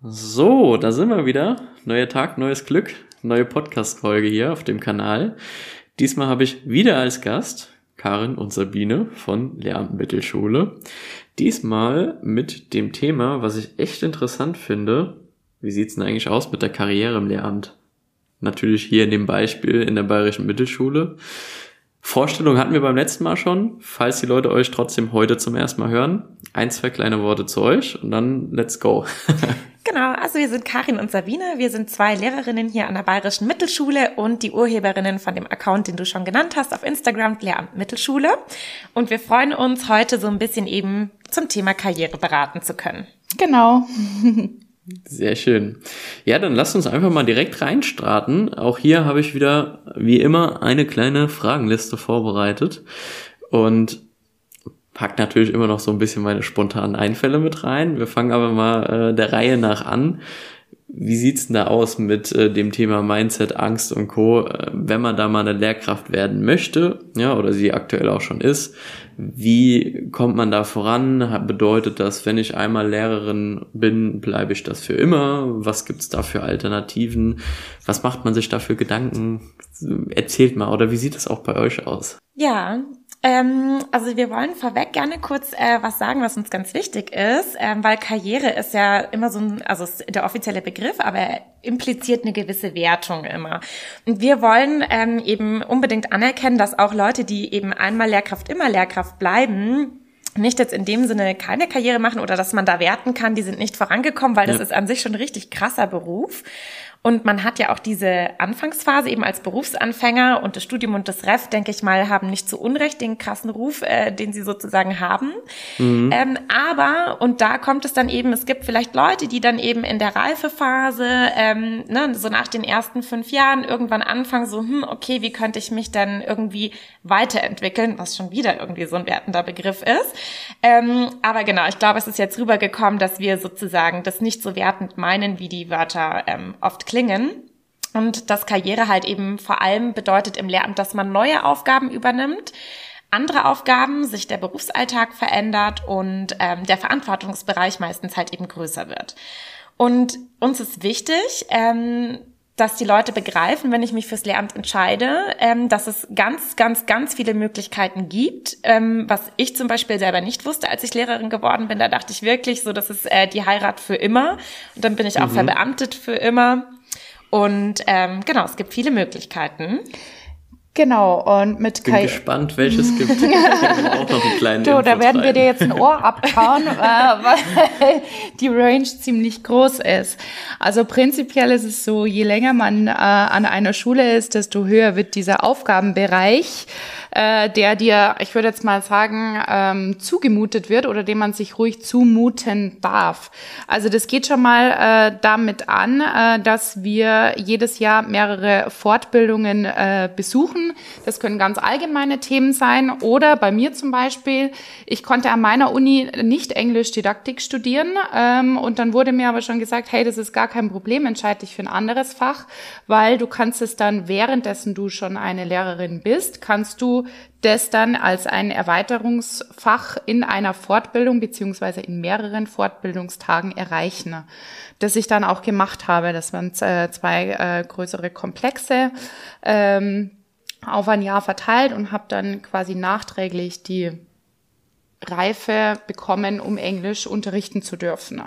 So, da sind wir wieder. Neuer Tag, neues Glück. Neue Podcast-Folge hier auf dem Kanal. Diesmal habe ich wieder als Gast Karin und Sabine von Lehramt Mittelschule. Diesmal mit dem Thema, was ich echt interessant finde. Wie sieht's denn eigentlich aus mit der Karriere im Lehramt? Natürlich hier in dem Beispiel in der Bayerischen Mittelschule. Vorstellung hatten wir beim letzten Mal schon. Falls die Leute euch trotzdem heute zum ersten Mal hören, ein, zwei kleine Worte zu euch und dann let's go. genau, also wir sind Karin und Sabine. Wir sind zwei Lehrerinnen hier an der Bayerischen Mittelschule und die Urheberinnen von dem Account, den du schon genannt hast, auf Instagram, Lehramt Mittelschule. Und wir freuen uns, heute so ein bisschen eben zum Thema Karriere beraten zu können. Genau. Sehr schön. Ja, dann lasst uns einfach mal direkt reinstarten. Auch hier habe ich wieder, wie immer, eine kleine Fragenliste vorbereitet und pack natürlich immer noch so ein bisschen meine spontanen Einfälle mit rein. Wir fangen aber mal äh, der Reihe nach an. Wie sieht's denn da aus mit äh, dem Thema Mindset, Angst und Co., äh, wenn man da mal eine Lehrkraft werden möchte, ja, oder sie aktuell auch schon ist? Wie kommt man da voran? Bedeutet das, wenn ich einmal Lehrerin bin, bleibe ich das für immer? Was gibt's da für Alternativen? Was macht man sich da für Gedanken? Erzählt mal, oder wie sieht das auch bei euch aus? Ja, ähm, also wir wollen vorweg gerne kurz äh, was sagen, was uns ganz wichtig ist, ähm, weil Karriere ist ja immer so ein, also ist der offizielle Begriff, aber er impliziert eine gewisse Wertung immer. Und wir wollen ähm, eben unbedingt anerkennen, dass auch Leute, die eben einmal Lehrkraft, immer Lehrkraft bleiben, nicht jetzt in dem Sinne keine Karriere machen oder dass man da werten kann, die sind nicht vorangekommen, weil das ist an sich schon ein richtig krasser Beruf. Und man hat ja auch diese Anfangsphase eben als Berufsanfänger und das Studium und das Ref, denke ich mal, haben nicht zu Unrecht den krassen Ruf, äh, den sie sozusagen haben. Mhm. Ähm, aber, und da kommt es dann eben, es gibt vielleicht Leute, die dann eben in der Reifephase, ähm, ne, so nach den ersten fünf Jahren irgendwann anfangen, so, hm, okay, wie könnte ich mich dann irgendwie weiterentwickeln, was schon wieder irgendwie so ein wertender Begriff ist. Ähm, aber genau, ich glaube, es ist jetzt rübergekommen, dass wir sozusagen das nicht so wertend meinen, wie die Wörter ähm, oft klingen. Und dass Karriere halt eben vor allem bedeutet im Lehramt, dass man neue Aufgaben übernimmt, andere Aufgaben, sich der Berufsalltag verändert und ähm, der Verantwortungsbereich meistens halt eben größer wird. Und uns ist wichtig, ähm, dass die Leute begreifen, wenn ich mich fürs Lehramt entscheide, ähm, dass es ganz, ganz, ganz viele Möglichkeiten gibt, ähm, was ich zum Beispiel selber nicht wusste, als ich Lehrerin geworden bin. Da dachte ich wirklich so, das ist äh, die Heirat für immer. Und dann bin ich auch mhm. verbeamtet für immer. Und ähm, genau, es gibt viele Möglichkeiten. Genau, und mit Bin gespannt, welches gibt. Ich auch noch einen kleinen du, da werden wir dir jetzt ein Ohr abkauen, äh, weil die Range ziemlich groß ist. Also prinzipiell ist es so, je länger man äh, an einer Schule ist, desto höher wird dieser Aufgabenbereich äh, der dir, ich würde jetzt mal sagen, ähm, zugemutet wird oder dem man sich ruhig zumuten darf. Also das geht schon mal äh, damit an, äh, dass wir jedes Jahr mehrere Fortbildungen äh, Das können ganz allgemeine Themen sein oder bei mir zum Beispiel, ich konnte an meiner Uni nicht Englisch Didaktik studieren ähm, und dann wurde mir aber schon gesagt, hey, das ist gar kein Problem, entscheide dich für ein anderes Fach, weil du kannst es dann währenddessen du schon eine Lehrerin bist, kannst du das dann als ein Erweiterungsfach in einer Fortbildung beziehungsweise in mehreren Fortbildungstagen erreichen. Das ich dann auch gemacht habe. Das waren äh, zwei äh, größere Komplexe ähm, auf ein Jahr verteilt und habe dann quasi nachträglich die Reife bekommen, um Englisch unterrichten zu dürfen.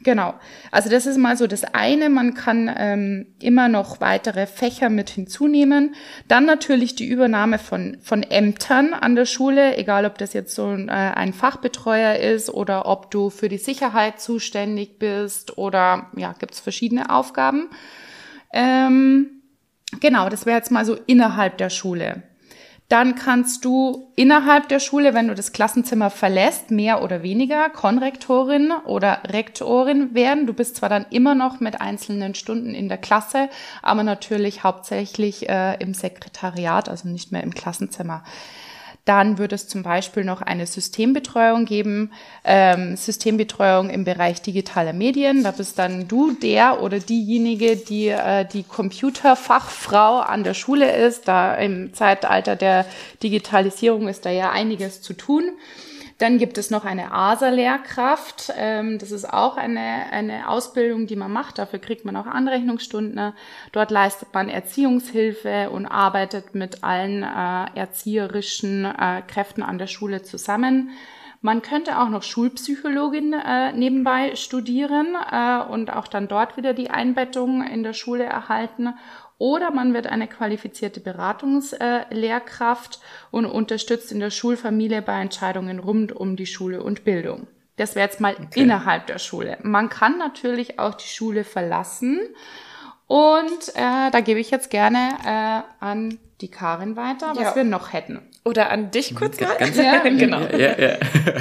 Genau. Also das ist mal so das eine. Man kann ähm, immer noch weitere Fächer mit hinzunehmen. Dann natürlich die Übernahme von, von Ämtern an der Schule, egal ob das jetzt so ein, äh, ein Fachbetreuer ist oder ob du für die Sicherheit zuständig bist oder ja, gibt's verschiedene Aufgaben. Ähm, genau, das wäre jetzt mal so innerhalb der Schule. Dann kannst du innerhalb der Schule, wenn du das Klassenzimmer verlässt, mehr oder weniger Konrektorin oder Rektorin werden. Du bist zwar dann immer noch mit einzelnen Stunden in der Klasse, aber natürlich hauptsächlich äh, im Sekretariat, also nicht mehr im Klassenzimmer. Dann würde es zum Beispiel noch eine Systembetreuung geben, ähm, Systembetreuung im Bereich digitaler Medien. Da bist dann du der oder diejenige, die äh, die Computerfachfrau an der Schule ist. Da im Zeitalter der Digitalisierung ist da ja einiges zu tun. Dann gibt es noch eine ASA-Lehrkraft. Ähm, das ist auch eine, eine Ausbildung, die man macht. Dafür kriegt man auch Anrechnungsstunden. Dort leistet man Erziehungshilfe und arbeitet mit allen äh, erzieherischen äh, Kräften an der Schule zusammen. Man könnte auch noch Schulpsychologin äh, nebenbei studieren und auch dann dort wieder die Einbettung in der Schule erhalten. Oder man wird eine qualifizierte Beratungslehrkraft äh, und unterstützt in der Schulfamilie bei Entscheidungen rund um die Schule und Bildung. Das wäre jetzt mal okay. innerhalb der Schule. Man kann natürlich auch die Schule verlassen. Und äh, da gebe ich jetzt gerne äh, an die Karin weiter, was ja. wir noch hätten. Oder an dich kurz mal. Ganz, ja, genau. Ja, ja.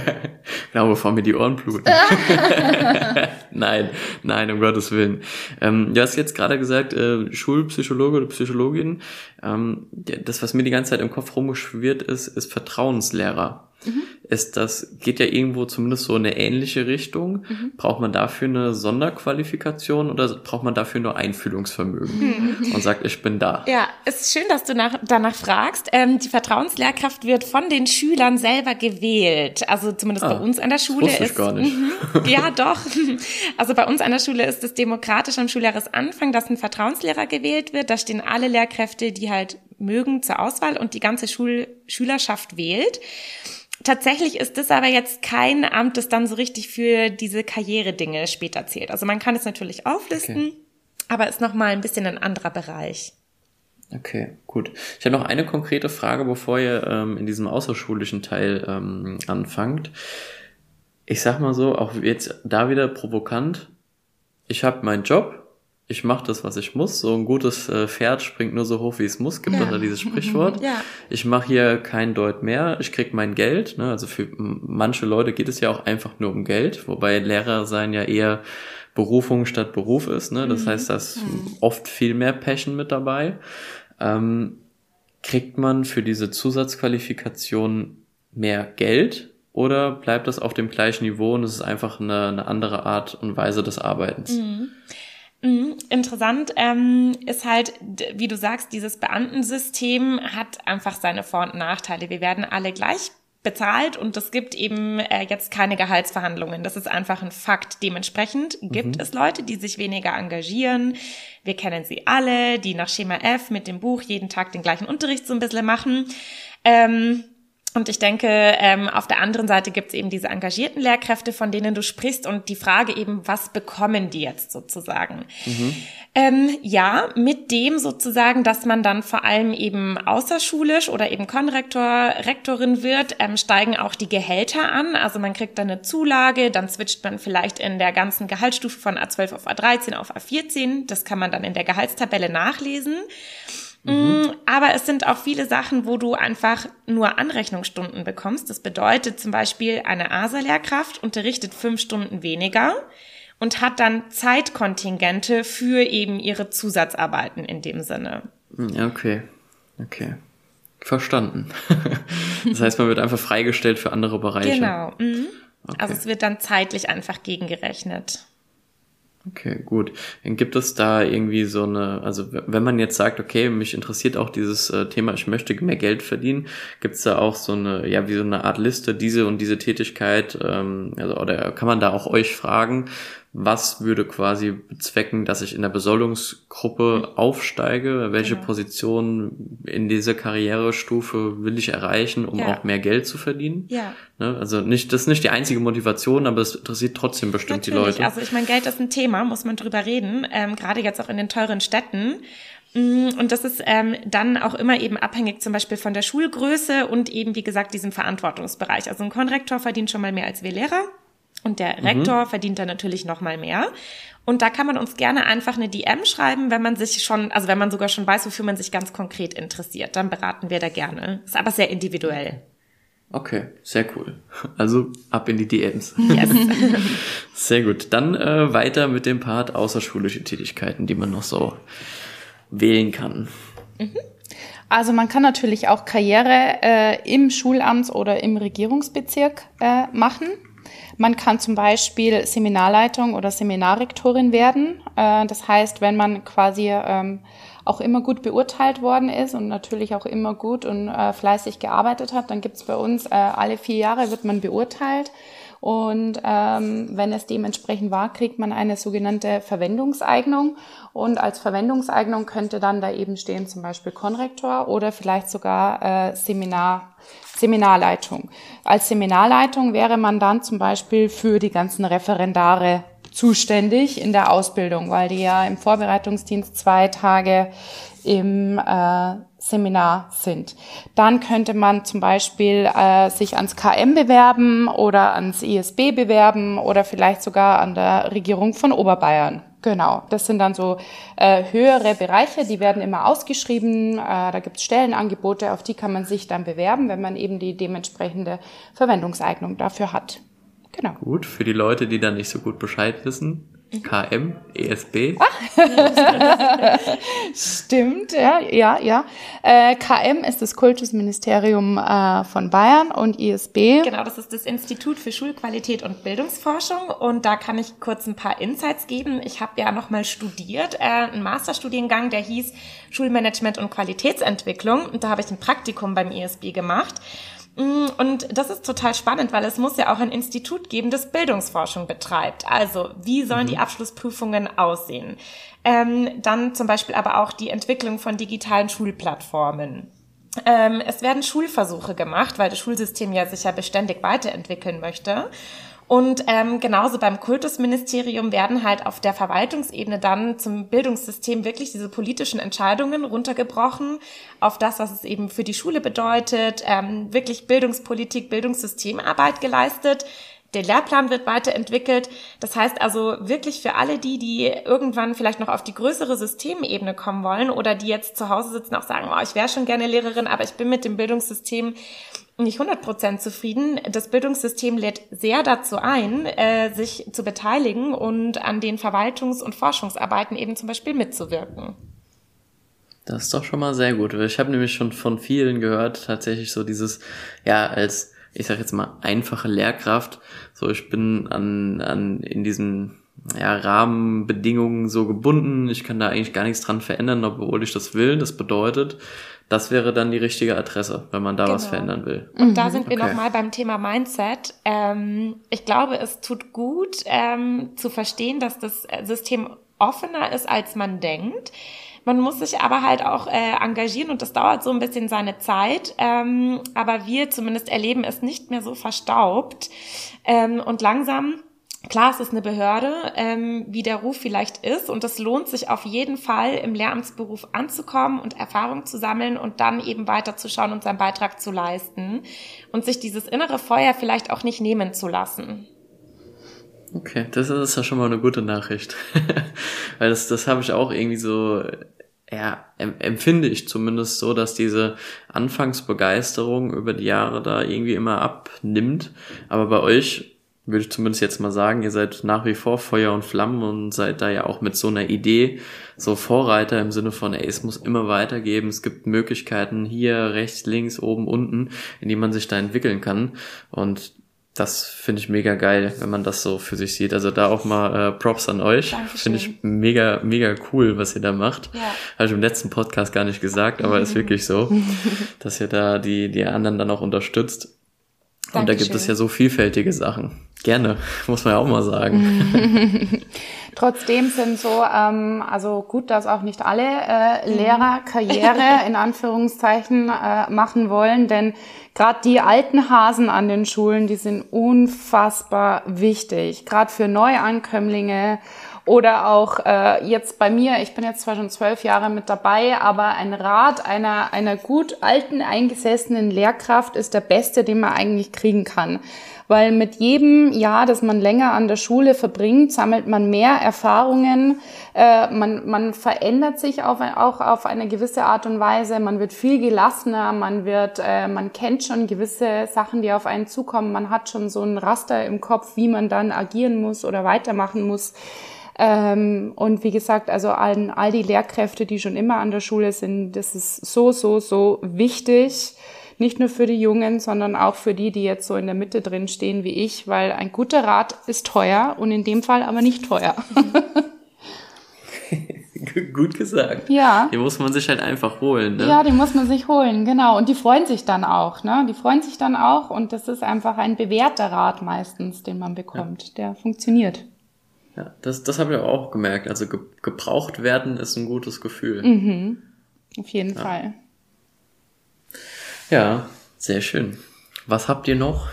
genau, bevor mir die Ohren bluten. nein, nein, um Gottes Willen. Ähm, du hast jetzt gerade gesagt, äh, Schulpsychologe oder Psychologin. Ähm, das, was mir die ganze Zeit im Kopf rumgeschwirrt ist, ist Vertrauenslehrer mhm. ist das, geht ja irgendwo zumindest so in eine ähnliche Richtung. Mhm. Braucht man dafür eine Sonderqualifikation oder braucht man dafür nur Einfühlungsvermögen mhm. und sagt, ich bin da? Ja, es ist schön, dass du nach, danach fragst. Ähm, die Vertrauenslehrkraft wird von den Schülern selber gewählt. Also zumindest ah, bei uns an der Schule das ist. Ich gar nicht. Mhm, ja, doch. Also bei uns an der Schule ist es demokratisch am Schuljahresanfang, dass ein Vertrauenslehrer gewählt wird. Da stehen alle Lehrkräfte, die halt mögen, zur Auswahl und die ganze Schul Schülerschaft wählt. Tatsächlich ist das aber jetzt kein Amt, das dann so richtig für diese Karrieredinge später zählt. Also man kann es natürlich auflisten, okay. aber ist noch mal ein bisschen ein anderer Bereich. Okay, gut. Ich habe noch eine konkrete Frage, bevor ihr ähm, in diesem außerschulischen Teil ähm, anfangt. Ich sag mal so, auch jetzt da wieder provokant. Ich habe meinen Job, ich mache das, was ich muss. So ein gutes äh, Pferd springt nur so hoch, wie es muss, gibt ja. doch dieses Sprichwort. Ja. Ich mache hier kein Deut mehr, ich krieg mein Geld. Ne? Also für manche Leute geht es ja auch einfach nur um Geld, wobei Lehrer sein ja eher Berufung statt Beruf ist. Ne? Das mhm. heißt, da ist mhm. oft viel mehr Passion mit dabei. Ähm, kriegt man für diese Zusatzqualifikation mehr Geld oder bleibt das auf dem gleichen Niveau und es ist einfach eine, eine andere Art und Weise des Arbeitens? Mhm. Mhm, interessant ähm, ist halt, wie du sagst, dieses Beamtensystem hat einfach seine Vor- und Nachteile. Wir werden alle gleich bezahlt und es gibt eben äh, jetzt keine Gehaltsverhandlungen. Das ist einfach ein Fakt. Dementsprechend gibt mhm. es Leute, die sich weniger engagieren. Wir kennen sie alle, die nach Schema F mit dem Buch jeden Tag den gleichen Unterricht so ein bisschen machen. Ähm, und ich denke, ähm, auf der anderen Seite gibt es eben diese engagierten Lehrkräfte, von denen du sprichst und die Frage eben, was bekommen die jetzt sozusagen? Mhm. Ähm, ja, mit dem sozusagen, dass man dann vor allem eben außerschulisch oder eben Konrektor, Rektorin wird, ähm, steigen auch die Gehälter an. Also man kriegt dann eine Zulage, dann switcht man vielleicht in der ganzen Gehaltsstufe von A12 auf A13 auf A14. Das kann man dann in der Gehaltstabelle nachlesen. Mhm. Mm, aber es sind auch viele Sachen, wo du einfach nur Anrechnungsstunden bekommst. Das bedeutet zum Beispiel, eine ASA-Lehrkraft unterrichtet fünf Stunden weniger und hat dann Zeitkontingente für eben ihre Zusatzarbeiten in dem Sinne. Mm, okay, okay. Verstanden. das heißt, man wird einfach freigestellt für andere Bereiche. Genau. Mhm. Okay. Also es wird dann zeitlich einfach gegengerechnet. Okay, gut. Dann gibt es da irgendwie so eine, also wenn man jetzt sagt, okay, mich interessiert auch dieses äh, Thema, ich möchte mehr Geld verdienen, gibt es da auch so eine, ja, wie so eine Art Liste, diese und diese Tätigkeit, ähm, also, oder kann man da auch euch fragen, was würde quasi bezwecken, dass ich in der Besoldungsgruppe aufsteige? Welche genau. Position in dieser Karrierestufe will ich erreichen, um ja. auch mehr Geld zu verdienen? Ja. Ne? Also nicht, das ist nicht die einzige Motivation, aber es interessiert trotzdem bestimmt Natürlich. die Leute. Also ich meine, Geld ist ein Thema, muss man drüber reden, ähm, gerade jetzt auch in den teuren Städten. Mm, und das ist ähm, dann auch immer eben abhängig zum Beispiel von der Schulgröße und eben, wie gesagt, diesem Verantwortungsbereich. Also ein Konrektor verdient schon mal mehr als wir Lehrer. Und der mhm. Rektor mhm. verdient dann natürlich noch mal mehr. Und da kann man uns gerne einfach eine DM schreiben, wenn man sich schon, also wenn man sogar schon weiß, wofür man sich ganz konkret interessiert. Dann beraten wir da gerne. Ist aber sehr individuell. Okay, sehr cool. Also ab in die DMs. Yes. sehr gut. Dann äh, weiter mit dem Part außerschulische Tätigkeiten, die man noch so wählen kann. Mhm. Also man kann natürlich auch Karriere äh, im Schulamt oder im Regierungsbezirk äh, machen. Man kann zum Beispiel Seminarleitung oder Seminarrektorin werden. Äh, das heißt, wenn man quasi ähm, auch immer gut beurteilt worden ist und natürlich auch immer gut und äh, fleißig gearbeitet hat, dann gibt's bei uns äh, alle vier Jahre wird man beurteilt. Und ähm, wenn es dementsprechend war, kriegt man eine sogenannte Verwendungseignung. Und als Verwendungseignung könnte dann da eben stehen zum Beispiel Konrektor oder vielleicht sogar äh, Seminar, Seminarleitung. Als Seminarleitung wäre man dann zum Beispiel für die ganzen Referendare zuständig in der Ausbildung, weil die ja im Vorbereitungsdienst zwei Tage im äh, Seminar sind. Dann könnte man zum Beispiel äh, sich ans KM bewerben oder ans ISB bewerben oder vielleicht sogar an der Regierung von Oberbayern. Genau, das sind dann so äh, höhere Bereiche, die werden immer ausgeschrieben. Äh, da gibt es Stellenangebote, auf die kann man sich dann bewerben, wenn man eben die dementsprechende Verwendungseignung dafür hat. Genau. Gut, für die Leute, die dann nicht so gut Bescheid wissen. KM, ESB. Stimmt, ja, ja, ja. Äh, KM ist das Kultusministerium äh, von Bayern und ISB. Genau, das ist das Institut für Schulqualität und Bildungsforschung und da kann ich kurz ein paar Insights geben. Ich habe ja nochmal studiert, äh, einen Masterstudiengang, der hieß Schulmanagement und Qualitätsentwicklung und da habe ich ein Praktikum beim ISB gemacht. Mm, und das ist total spannend, weil es muss ja auch ein Institut geben, das Bildungsforschung betreibt. Also wie sollen mhm. die Abschlussprüfungen aussehen? Ähm, dann zum Beispiel aber auch die Entwicklung von digitalen Schulplattformen. Ähm, es werden Schulversuche gemacht, weil das Schulsystem ja sich ja beständig weiterentwickeln möchte. Und ähm, genauso beim Kultusministerium werden halt auf der Verwaltungsebene dann zum Bildungssystem wirklich diese politischen Entscheidungen runtergebrochen auf das, was es eben für die Schule bedeutet, ähm, wirklich Bildungspolitik, Bildungssystemarbeit geleistet. Der Lehrplan wird weiterentwickelt. Das heißt also wirklich für alle die, die irgendwann vielleicht noch auf die größere Systemebene kommen wollen oder die jetzt zu Hause sitzen, auch sagen, oh, ich wäre schon gerne Lehrerin, aber ich bin mit dem Bildungssystem nicht 100% zufrieden. Das Bildungssystem lädt sehr dazu ein, äh, sich zu beteiligen und an den Verwaltungs- und Forschungsarbeiten eben zum Beispiel mitzuwirken. Das ist doch schon mal sehr gut. Ich habe nämlich schon von vielen gehört, tatsächlich so dieses, ja, als, ich sag jetzt mal, einfache Lehrkraft. So, ich bin an, an in diesen ja, Rahmenbedingungen so gebunden. Ich kann da eigentlich gar nichts dran verändern, obwohl ich das will. Das bedeutet, das wäre dann die richtige Adresse, wenn man da genau. was verändern will. Und da mhm. sind wir okay. nochmal beim Thema Mindset. Ähm, ich glaube, es tut gut ähm, zu verstehen, dass das System offener ist, als man denkt. Man muss sich aber halt auch äh, engagieren und das dauert so ein bisschen seine Zeit. Ähm, aber wir zumindest erleben es nicht mehr so verstaubt. Ähm, und langsam Klar, es ist eine Behörde, ähm, wie der Ruf vielleicht ist, und es lohnt sich auf jeden Fall, im Lehramtsberuf anzukommen und Erfahrung zu sammeln und dann eben weiterzuschauen und seinen Beitrag zu leisten und sich dieses innere Feuer vielleicht auch nicht nehmen zu lassen. Okay, das ist ja schon mal eine gute Nachricht. Weil das, das habe ich auch irgendwie so, ja, empfinde ich zumindest so, dass diese Anfangsbegeisterung über die Jahre da irgendwie immer abnimmt. Aber bei euch würde ich zumindest jetzt mal sagen, ihr seid nach wie vor Feuer und Flammen und seid da ja auch mit so einer Idee so Vorreiter im Sinne von, ey, es muss immer weitergeben, es gibt Möglichkeiten hier, rechts, links, oben, unten, in die man sich da entwickeln kann und das finde ich mega geil, wenn man das so für sich sieht. Also da auch mal äh, Props an euch. Finde ich mega, mega cool, was ihr da macht. Ja. Habe ich im letzten Podcast gar nicht gesagt, aber ist wirklich so, dass ihr da die, die anderen dann auch unterstützt. Dankeschön. Und da gibt es ja so vielfältige Sachen. Gerne, muss man ja auch mal sagen. Trotzdem sind so, ähm, also gut, dass auch nicht alle äh, Lehrer Karriere in Anführungszeichen äh, machen wollen, denn gerade die alten Hasen an den Schulen, die sind unfassbar wichtig, gerade für Neuankömmlinge oder auch äh, jetzt bei mir, ich bin jetzt zwar schon zwölf Jahre mit dabei, aber ein Rat einer, einer gut alten, eingesessenen Lehrkraft ist der beste, den man eigentlich kriegen kann. Weil mit jedem Jahr, das man länger an der Schule verbringt, sammelt man mehr Erfahrungen, äh, man, man verändert sich auf, auch auf eine gewisse Art und Weise, man wird viel gelassener, man wird, äh, man kennt schon gewisse Sachen, die auf einen zukommen, man hat schon so ein Raster im Kopf, wie man dann agieren muss oder weitermachen muss. Ähm, und wie gesagt, also all, all die Lehrkräfte, die schon immer an der Schule sind, das ist so, so, so wichtig. Nicht nur für die Jungen, sondern auch für die, die jetzt so in der Mitte drin stehen wie ich, weil ein guter Rat ist teuer und in dem Fall aber nicht teuer. Gut gesagt. Ja. Die muss man sich halt einfach holen. Ne? Ja, die muss man sich holen, genau. Und die freuen sich dann auch. Ne? Die freuen sich dann auch und das ist einfach ein bewährter Rat meistens, den man bekommt. Ja. Der funktioniert. Ja, das, das habe ich auch gemerkt. Also ge gebraucht werden ist ein gutes Gefühl. Mhm. Auf jeden ja. Fall. Ja, sehr schön. Was habt ihr noch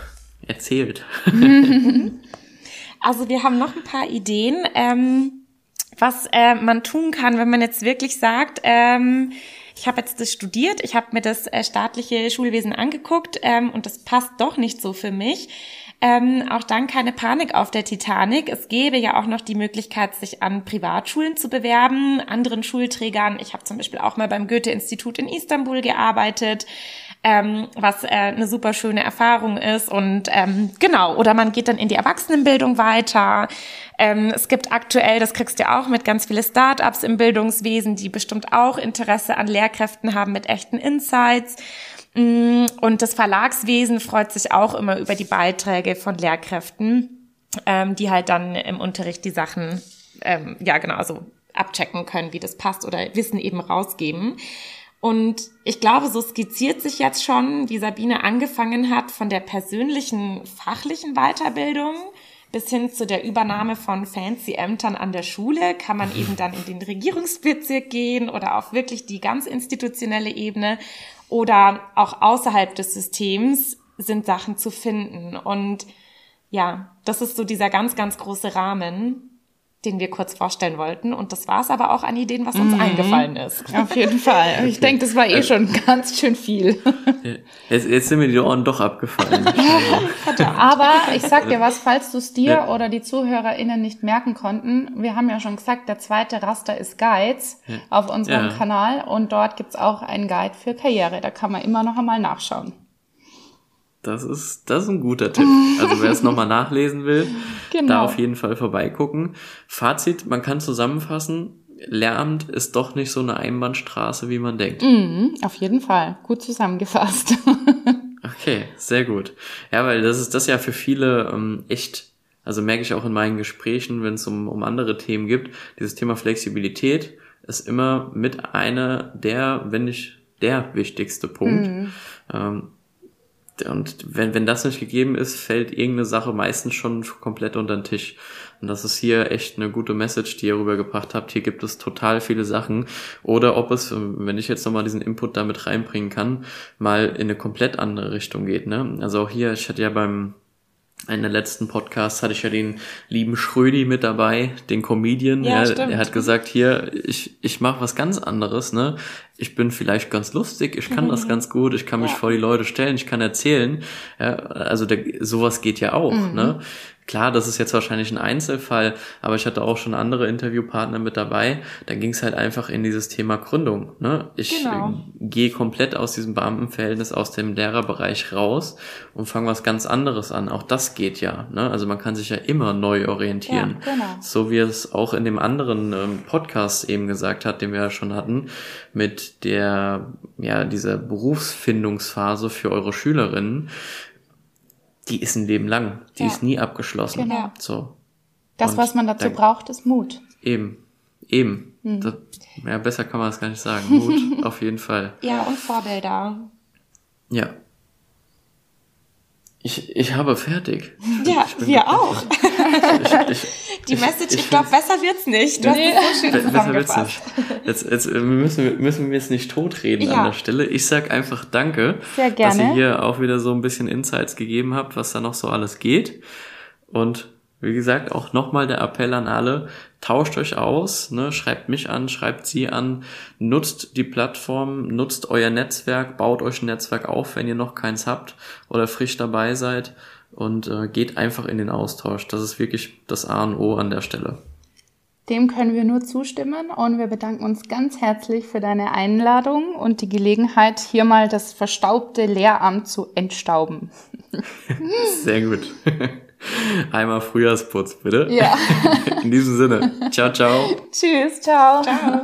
erzählt? also wir haben noch ein paar Ideen. Ähm was äh, man tun kann, wenn man jetzt wirklich sagt, ähm, ich habe jetzt das studiert, ich habe mir das äh, staatliche Schulwesen angeguckt ähm, und das passt doch nicht so für mich. Ähm, auch dann keine Panik auf der Titanic. Es gäbe ja auch noch die Möglichkeit, sich an Privatschulen zu bewerben, anderen Schulträgern. Ich habe zum Beispiel auch mal beim Goethe-Institut in Istanbul gearbeitet ähm, was äh, eine super schöne Erfahrung ist. Und ähm, genau, oder man geht dann in die Erwachsenenbildung weiter. Ähm, es gibt aktuell, das kriegst du auch mit ganz viele Startups im Bildungswesen, die bestimmt auch Interesse an Lehrkräften haben mit echten Insights. Mm, und das Verlagswesen freut sich auch immer über die Beiträge von Lehrkräften, ähm, die halt dann im Unterricht die Sachen, ähm, ja genau, also abchecken können, wie das passt oder Wissen eben rausgeben. Und ich glaube, so skizziert sich jetzt schon, wie Sabine angefangen hat, von der persönlichen fachlichen Weiterbildung bis hin zu der Übernahme von fancy Ämtern an der Schule kann man eben dann in den Regierungsbezirk gehen oder auf wirklich die ganz institutionelle Ebene oder auch außerhalb des Systems sind Sachen zu finden. Und ja, das ist so dieser ganz, ganz große Rahmen den wir kurz vorstellen wollten. Und das war es aber auch an Ideen, was uns mhm. eingefallen ist. Auf jeden Fall. Ich denke, das war eh schon ganz schön viel. Jetzt, jetzt sind mir die Ohren doch abgefallen. aber ich sag dir was, falls du es dir ja. oder die ZuhörerInnen nicht merken konnten, wir haben ja schon gesagt, der zweite Raster ist Guides ja. auf unserem ja. Kanal und dort gibt's auch einen Guide für Karriere. Da kann man immer noch einmal nachschauen. Das ist, das ist ein guter Tipp. Also wer es nochmal nachlesen will, genau. da auf jeden Fall vorbeigucken. Fazit, man kann zusammenfassen, Lehramt ist doch nicht so eine Einbahnstraße, wie man denkt. Mm, auf jeden Fall. Gut zusammengefasst. okay, sehr gut. Ja, weil das ist das ja für viele ähm, echt, also merke ich auch in meinen Gesprächen, wenn es um, um andere Themen gibt, dieses Thema Flexibilität ist immer mit einer der, wenn nicht der wichtigste Punkt. Mm. Ähm, und wenn, wenn das nicht gegeben ist, fällt irgendeine Sache meistens schon komplett unter den Tisch. Und das ist hier echt eine gute Message, die ihr rübergebracht habt. Hier gibt es total viele Sachen. Oder ob es, wenn ich jetzt nochmal diesen Input damit reinbringen kann, mal in eine komplett andere Richtung geht. Ne? Also auch hier, ich hatte ja beim einen der letzten Podcasts hatte ich ja den lieben Schrödi mit dabei, den Comedian. Ja, ja, er hat gesagt, hier, ich, ich mache was ganz anderes, ne? Ich bin vielleicht ganz lustig, ich kann mhm. das ganz gut, ich kann mich ja. vor die Leute stellen, ich kann erzählen. Ja, also der, sowas geht ja auch, mhm. ne? Klar, das ist jetzt wahrscheinlich ein Einzelfall, aber ich hatte auch schon andere Interviewpartner mit dabei. Da ging es halt einfach in dieses Thema Gründung. Ne? Ich genau. gehe komplett aus diesem Beamtenverhältnis, aus dem Lehrerbereich raus und fange was ganz anderes an. Auch das geht ja. Ne? Also man kann sich ja immer neu orientieren. Ja, genau. So wie es auch in dem anderen ähm, Podcast eben gesagt hat, den wir ja schon hatten, mit der, ja, dieser Berufsfindungsphase für eure Schülerinnen die ist ein Leben lang. Die ja. ist nie abgeschlossen. Genau. So. Das, Und was man dazu dann, braucht, ist Mut. Eben. Eben. Hm. Das, ja, besser kann man das gar nicht sagen. Mut, auf jeden Fall. Ja, und Vorbilder. Ja. Ich, ich habe fertig. Ja, wir auch. Ich, ich, Die Message, ich, glaube, besser wird's nicht. Du nee. hast so schön zusammengefasst. Jetzt, jetzt äh, müssen, müssen wir jetzt nicht totreden ja. an der Stelle. Ich sag einfach Danke, Sehr gerne. dass ihr hier auch wieder so ein bisschen Insights gegeben habt, was da noch so alles geht. Und wie gesagt, auch nochmal der Appell an alle, tauscht euch aus, ne, schreibt mich an, schreibt sie an, nutzt die Plattform, nutzt euer Netzwerk, baut euch ein Netzwerk auf, wenn ihr noch keins habt oder frisch dabei seid und äh, geht einfach in den Austausch. Das ist wirklich das A und O an der Stelle. Dem können wir nur zustimmen und wir bedanken uns ganz herzlich für deine Einladung und die Gelegenheit, hier mal das verstaubte Lehramt zu entstauben. Sehr gut. Einmal Frühjahrsputz, bitte. Ja. In diesem Sinne. Ciao, ciao. Tschüss, ciao. Ciao.